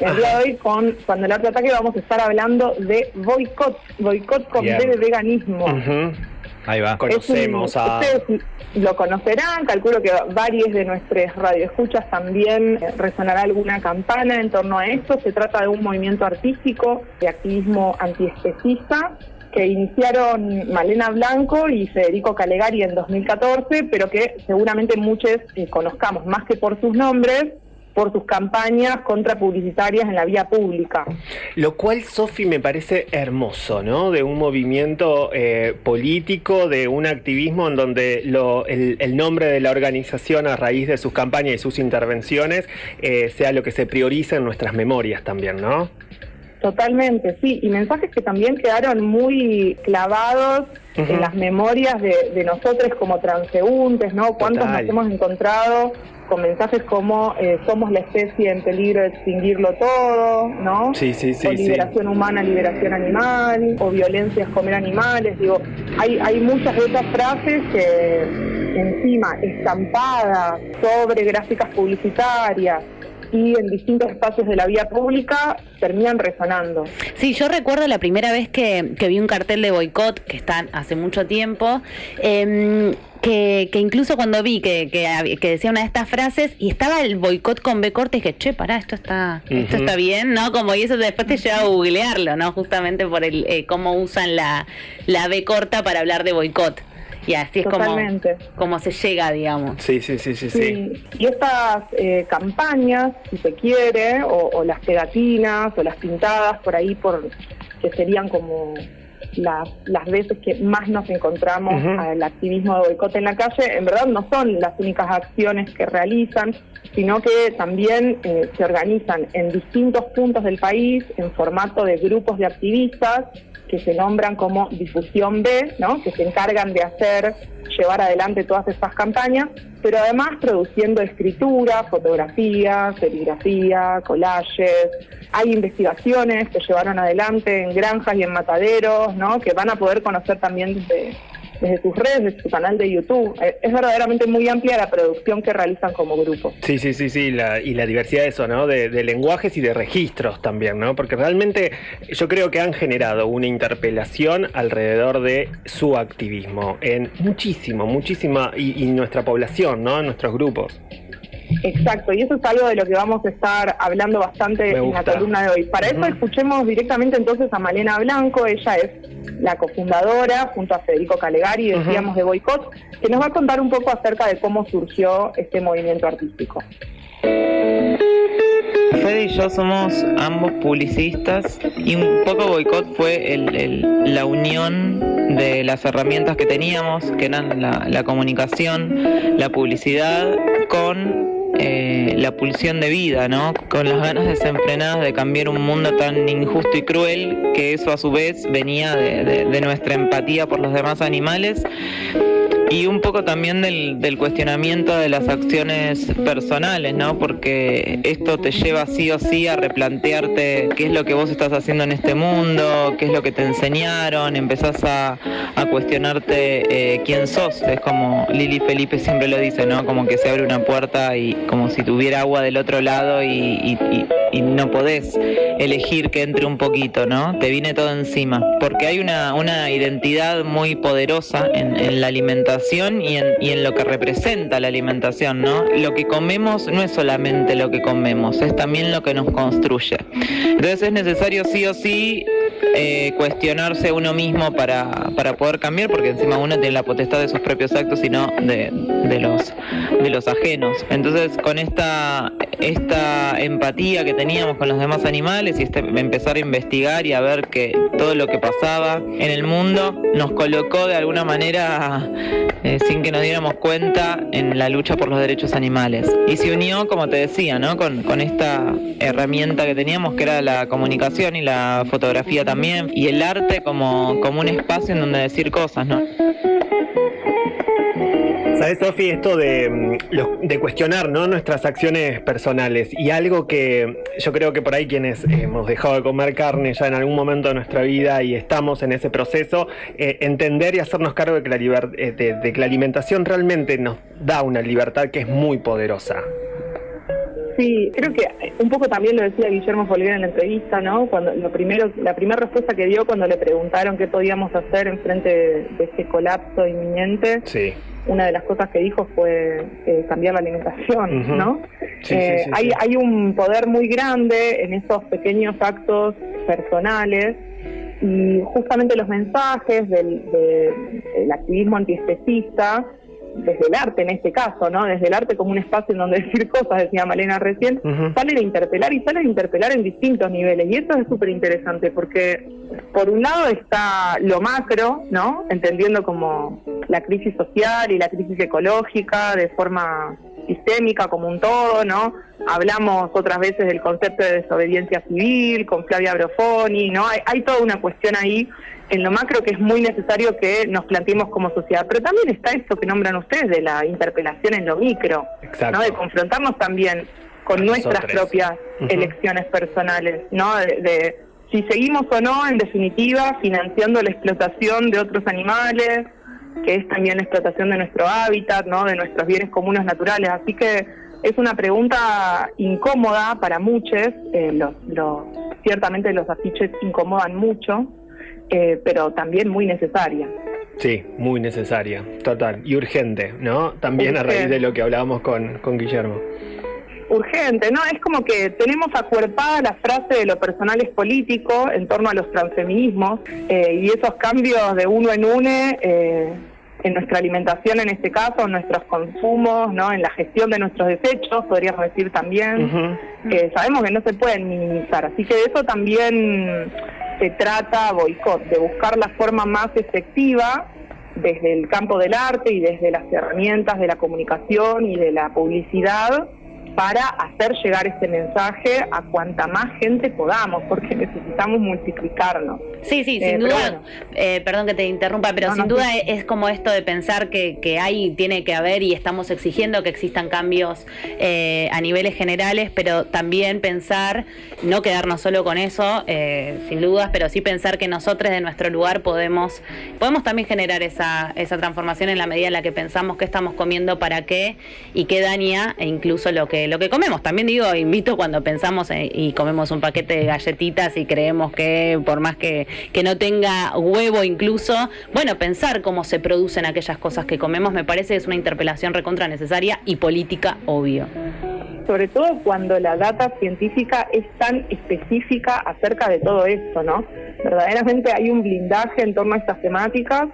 El día de hoy, con Cuando el arte ataque, vamos a estar hablando de boicot, boicot con de veganismo. Ahí va, conocemos a... Ustedes lo conocerán, calculo que varios de nuestros radioescuchas también eh, resonará alguna campana en torno a esto. Se trata de un movimiento artístico de activismo antiespecista que iniciaron Malena Blanco y Federico Calegari en 2014, pero que seguramente muchos eh, conozcamos más que por sus nombres, por sus campañas contrapublicitarias en la vía pública. Lo cual, Sofi, me parece hermoso, ¿no? De un movimiento eh, político, de un activismo en donde lo, el, nombre de la organización a raíz de sus campañas y sus intervenciones eh, sea lo que se prioriza en nuestras memorias también, ¿no? Totalmente, sí, y mensajes que también quedaron muy clavados en las memorias de, nosotros como transeúntes, ¿no? ¿Cuántos nos hemos encontrado con mensajes como eh, somos la especie en peligro de extinguirlo todo, ¿no? Sí, sí, sí. O liberación humana, liberación animal, o violencias comer animales. Digo, hay, hay muchas de esas frases que encima estampadas sobre gráficas publicitarias, y en distintos espacios de la vía pública terminan resonando. Sí, yo recuerdo la primera vez que, vi un cartel de boicot, que está hace mucho tiempo, em, que, incluso cuando vi que, que, decía una de estas frases y estaba el boicot con B corta, dije, che, pará, esto está, esto está bien, ¿no? Como y eso después te lleva a googlearlo, ¿no? Justamente por el eh, cómo usan la, la B corta para hablar de boicot. Y así es como, como se llega, digamos. Sí, sí, sí, sí. sí. Y estas eh, campañas, si se quiere, o, las pegatinas, o las pintadas por ahí, por que serían como las, las veces que más nos encontramos al activismo de boicot en la calle, en verdad no son las únicas acciones que realizan, sino que también eh, se organizan en distintos puntos del país en formato de grupos de activistas que se nombran como difusión B, ¿no? que se encargan de hacer, llevar adelante todas estas campañas, pero además produciendo escritura, fotografía, serigrafía, collages. Hay investigaciones que llevaron adelante en granjas y en mataderos, ¿no? que van a poder conocer también desde desde tus redes, desde tu canal de YouTube. Eh, es verdaderamente muy amplia la producción que realizan como grupo. Sí, sí, sí, sí, y la diversidad de eso, ¿no? De, lenguajes y de registros también, ¿no? Porque realmente yo creo que han generado una interpelación alrededor de su activismo en muchísimo, muchísima, y, y nuestra población, ¿no? En nuestros grupos. Exacto, y eso es algo de lo que vamos a estar hablando bastante en la columna de hoy. Para eso escuchemos directamente entonces a Malena Blanco, ella es la cofundadora junto a Federico Calegari, decíamos, de Boicot, que nos va a contar un poco acerca de cómo surgió este movimiento artístico. Fede y yo somos ambos publicistas y un poco boicot fue la unión de las herramientas que teníamos, que eran la comunicación, la publicidad, con eh, la pulsión de vida, ¿no? Con las ganas desenfrenadas de cambiar un mundo tan injusto y cruel, que eso a su vez venía de nuestra empatía por los demás animales y un poco también del, del, cuestionamiento de las acciones personales, ¿no? Porque esto te lleva sí o sí a replantearte qué es lo que vos estás haciendo en este mundo, qué es lo que te enseñaron, empezás a, a cuestionarte eh, quién sos. Es como Lili Felipe siempre lo dice, ¿no? Como que se abre una puerta y como si tuviera agua del otro lado y, y, y no podés elegir que entre un poquito, ¿no? Te viene todo encima. Porque hay una, una identidad muy poderosa en, en la alimentación y en, y en lo que representa la alimentación, ¿no? Lo que comemos no es solamente lo que comemos, es también lo que nos construye. Entonces es necesario sí o sí eh, cuestionarse uno mismo para, para poder cambiar, porque encima uno tiene la potestad de sus propios actos y no de, de, los, de los ajenos. Entonces, con esta, esta empatía que teníamos con los demás animales y este, empezar a investigar y a ver que todo lo que pasaba en el mundo nos colocó de alguna manera, eh, sin que nos diéramos cuenta, en la lucha por los derechos animales. Y se unió, como te decía, ¿no? con, con esta herramienta que teníamos, que era la comunicación y la fotografía también y el arte como, como un espacio en donde decir cosas, ¿no? ¿Sabes, Sofi? Esto de, mm, de cuestionar ¿no? nuestras acciones personales y algo que yo creo que por ahí quienes hemos dejado de comer carne ya en algún momento de nuestra vida y estamos en ese proceso, eh, entender y hacernos cargo de que, la eh, de que la alimentación realmente nos da una libertad que es muy poderosa. Sí, creo que un poco también lo decía Guillermo Folguera en la entrevista, ¿no? Cuando lo primero, la primera respuesta que dio cuando le preguntaron qué podíamos hacer en frente de, este colapso inminente, sí. una de las cosas que dijo fue eh, cambiar la alimentación, ¿no? Eh, hay, hay un poder muy grande en esos pequeños actos personales y justamente los mensajes del, del activismo antiespecista desde el arte en este caso, ¿no? Desde el arte como un espacio en donde decir cosas, decía Malena recién, salen a interpelar y salen a interpelar en distintos niveles. Y eso es súper interesante porque por un lado está lo macro, ¿no? Entendiendo como la crisis social y la crisis ecológica de forma sistémica como un todo, ¿no? Hablamos otras veces del concepto de desobediencia civil con Flavia Brofoni, ¿no? Hay, hay toda una cuestión ahí en lo macro que es muy necesario que nos planteemos como sociedad. Pero también está esto que nombran ustedes de la interpelación en lo micro, ¿no? De confrontarnos también con nuestras propias elecciones personales, ¿no? De, si seguimos o no, en definitiva, financiando la explotación de otros animales, que es también la explotación de nuestro hábitat, ¿no? De nuestros bienes comunes naturales. Así que es una pregunta incómoda para muchos, eh, los, los, ciertamente los afiches incomodan mucho, eh, pero también muy necesaria. Sí, muy necesaria, total. Y urgente, ¿no? También a raíz de lo que hablábamos con, con Guillermo. Urgente, ¿no? Es como que tenemos acuerpada la frase de lo personal es político en torno a los transfeminismos eh, y esos cambios de uno en uno eh, en nuestra alimentación en este caso, en nuestros consumos, ¿no? en la gestión de nuestros desechos, podríamos decir también, que sabemos que no se pueden minimizar. Así que de eso también se trata boicot, de buscar la forma más efectiva desde el campo del arte y desde las herramientas de la comunicación y de la publicidad para hacer llegar este mensaje a cuanta más gente podamos, porque necesitamos multiplicarnos. Sí, sí, sin eh, duda, eh, perdón que te interrumpa, pero sin duda es como esto de pensar que, que hay, tiene que haber y estamos exigiendo que existan cambios eh, a niveles generales, pero también pensar, no quedarnos solo con eso, sin dudas, pero sí pensar que nosotros de nuestro lugar podemos, podemos también generar esa, esa transformación en la medida en la que pensamos qué estamos comiendo, para qué y qué daña, e incluso lo que lo que comemos. También digo, invito cuando pensamos y comemos un paquete de galletitas y creemos que por más que, que no tenga huevo incluso, bueno, pensar cómo se producen aquellas cosas que comemos me parece que es una interpelación recontra necesaria y política obvio. Sobre todo cuando la data científica es tan específica acerca de todo esto, ¿no? Verdaderamente hay un blindaje en torno a estas temáticas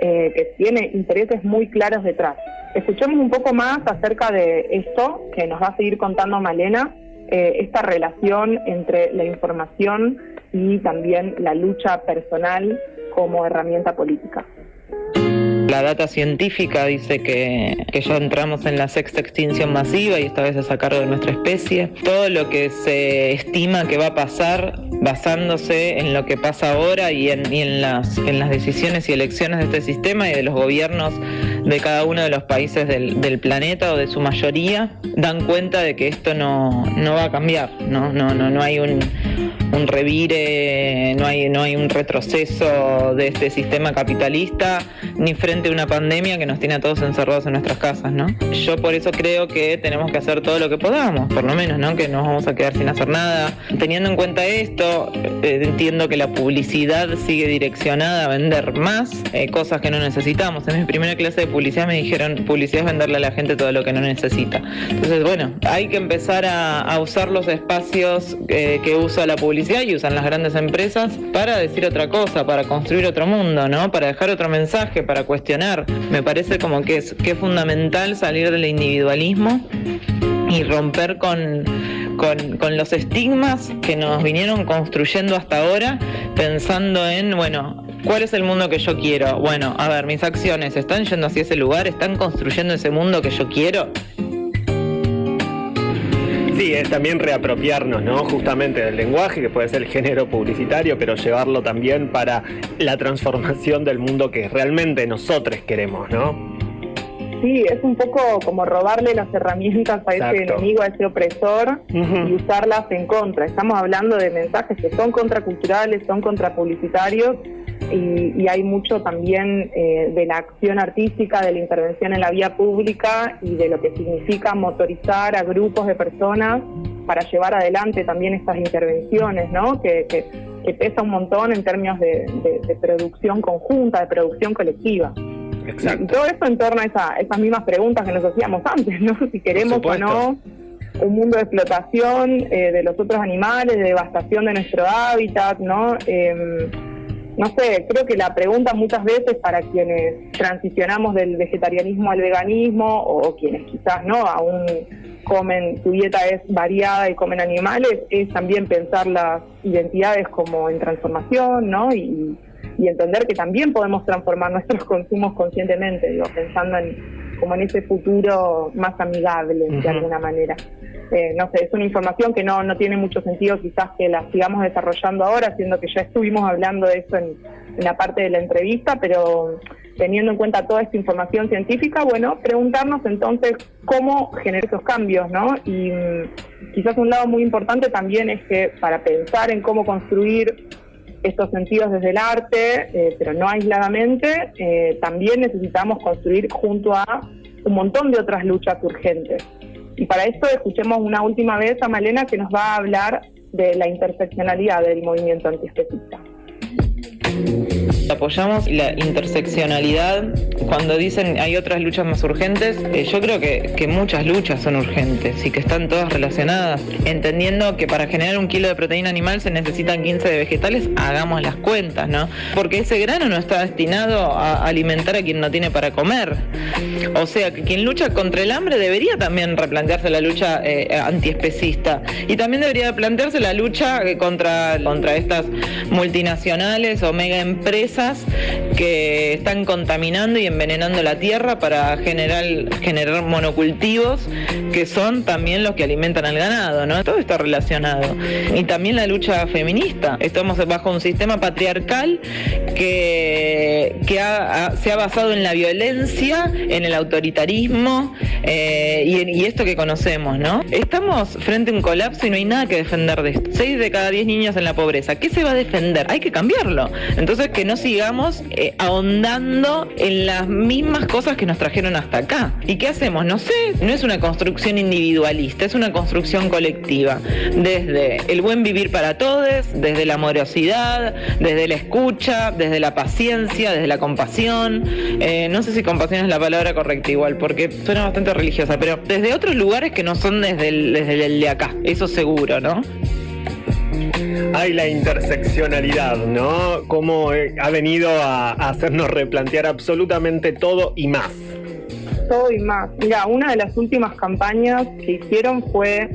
eh, que tiene intereses muy claros detrás. Escuchemos un poco más acerca de esto que nos va a seguir contando Malena, eh, esta relación entre la información y también la lucha personal como herramienta política. La data científica dice que, ya entramos en la sexta extinción masiva y esta vez es a cargo de nuestra especie. Todo lo que se estima que va a pasar basándose en lo que pasa ahora y en, las, en las decisiones y elecciones de este sistema y de los gobiernos de cada uno de los países del, planeta o de su mayoría, dan cuenta de que esto no, no va a cambiar, no, no, no, no hay un un revire, no hay, no hay un retroceso de este sistema capitalista, ni frente a una pandemia que nos tiene a todos encerrados en nuestras casas, ¿no? Yo por eso creo que tenemos que hacer todo lo que podamos, por lo menos, ¿no? Que no vamos a quedar sin hacer nada. Teniendo en cuenta esto, eh, entiendo que la publicidad sigue direccionada a vender más eh, cosas que no necesitamos. En mi primera clase de publicidad me dijeron, publicidad es venderle a la gente todo lo que no necesita. Entonces, bueno, hay que empezar a, usar los espacios eh, que usa la publicidad y usan las grandes empresas para decir otra cosa, para construir otro mundo, ¿no? Para dejar otro mensaje, para cuestionar. Me parece como que es, que es fundamental salir del individualismo y romper con, con, los estigmas que nos vinieron construyendo hasta ahora, pensando en, bueno, ¿Cuál es el mundo que yo quiero? Bueno, a ver, mis acciones están yendo hacia ese lugar, están construyendo ese mundo que yo quiero. Sí, es también reapropiarnos, ¿no? Justamente del lenguaje, que puede ser el género publicitario, pero llevarlo también para la transformación del mundo que realmente nosotros queremos, ¿no? Sí, es un poco como robarle las herramientas a ese enemigo, a ese opresor y usarlas en contra. Estamos hablando de mensajes que son contraculturales, son contrapublicitarios y, hay mucho también eh, de la acción artística, de la intervención en la vía pública y de lo que significa motorizar a grupos de personas para llevar adelante también estas intervenciones, ¿no? Que, pesa un montón en términos de, producción conjunta, de producción colectiva. Exacto. Y todo eso en torno a esas mismas preguntas que nos hacíamos antes, ¿no? Si queremos o no un mundo de explotación eh, de los otros animales, de devastación de nuestro hábitat, ¿no? Em, no sé, creo que la pregunta muchas veces para quienes transicionamos del vegetarianismo al veganismo o quienes quizás no aún comen, su dieta es variada y comen animales, es también pensar las identidades como en transformación, ¿no? Y, entender que también podemos transformar nuestros consumos conscientemente, digo, pensando en como en ese futuro más amigable de alguna manera. Eh, no sé, es una información que no, no tiene mucho sentido quizás que la sigamos desarrollando ahora, siendo que ya estuvimos hablando de eso en, la parte de la entrevista, pero teniendo en cuenta toda esta información científica, bueno, preguntarnos entonces cómo generar esos cambios, ¿no? Y mm, quizás un lado muy importante también es que para pensar en cómo construir estos sentidos desde el arte, eh, pero no aisladamente, eh, también necesitamos construir junto a un montón de otras luchas urgentes. Y para esto escuchemos una última vez a Malena que nos va a hablar de la interseccionalidad del movimiento antiespecista. Apoyamos la interseccionalidad. Cuando dicen hay otras luchas más urgentes, eh, yo creo que, muchas luchas son urgentes y que están todas relacionadas. Entendiendo que para generar un kilo de proteína animal se necesitan 15 de vegetales, hagamos las cuentas, ¿no? Porque ese grano no está destinado a alimentar a quien no tiene para comer. O sea, que quien lucha contra el hambre debería también replantearse la lucha eh, antiespecista. Y también debería plantearse la lucha eh, contra, contra estas multinacionales o mega empresas que están contaminando y envenenando la tierra para generar, generar monocultivos que son también los que alimentan al ganado, ¿no? Todo está relacionado. Y también la lucha feminista. Estamos bajo un sistema patriarcal que, que se ha basado en la violencia, en el autoritarismo eh, y, y, esto que conocemos, ¿no? Estamos frente a un colapso y no hay nada que defender de esto. Seis de cada diez niños en la pobreza. ¿Qué se va a defender? Hay que cambiarlo. Entonces, que no sigamos eh, ahondando en las mismas cosas que nos trajeron hasta acá. ¿Y qué hacemos? No sé, no es una construcción individualista, es una construcción colectiva. Desde el buen vivir para todos, desde la amorosidad, desde la escucha, desde la paciencia, desde la compasión. Eh, no sé si compasión es la palabra correcta igual, porque suena bastante religiosa, pero desde otros lugares que no son desde el, desde el de acá, eso seguro, ¿no? hay la interseccionalidad, ¿no? Cómo eh, ha venido a, hacernos replantear absolutamente todo y más. Todo y más. Mira, una de las últimas campañas que hicieron fue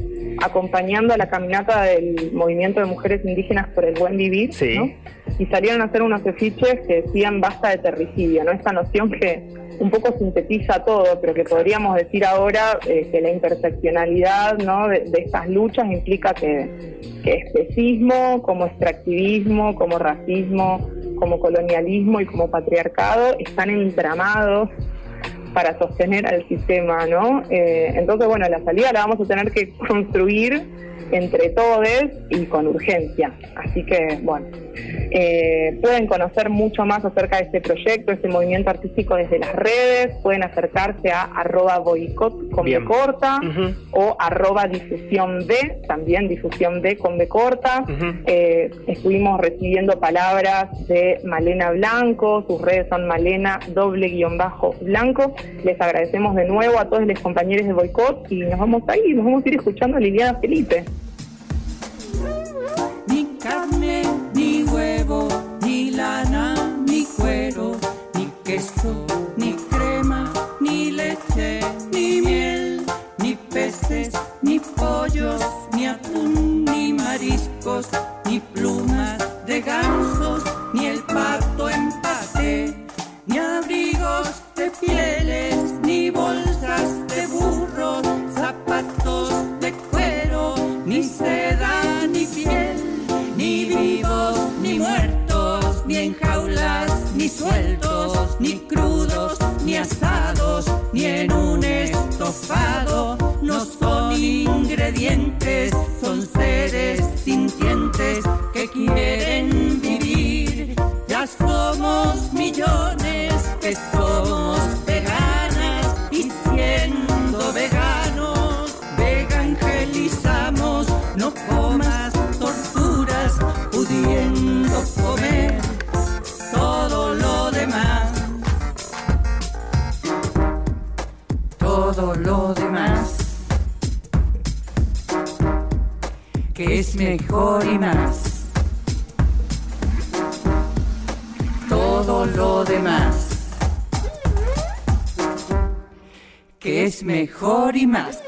acompañando a la caminata del movimiento de mujeres indígenas por el buen vivir, ¿no? y salieron a hacer unos afiches que decían basta de terricidio, ¿no? Esta noción que un poco sintetiza todo, pero que podríamos decir ahora eh, que la interseccionalidad ¿no? de, estas luchas implica que, que especismo, como extractivismo, como racismo, como colonialismo y como patriarcado están entramados para sostener al sistema, ¿no? Eh, entonces, bueno, la salida la vamos a tener que construir entre todos y con urgencia. Así que, bueno, eh, pueden conocer mucho más acerca de este proyecto, este movimiento artístico desde las redes, pueden acercarse a arroba boicot con B corta o arroba difusión de, también difusión de con B corta. Eh, estuvimos recibiendo palabras de Malena Blanco, sus redes son Malena doble guion bajo blanco. Les agradecemos de nuevo a todos los compañeros de boicot y nos vamos a ir, nos vamos a ir escuchando a Liliana Felipe. this. Mejor y más. Todo lo demás, que es mejor y más.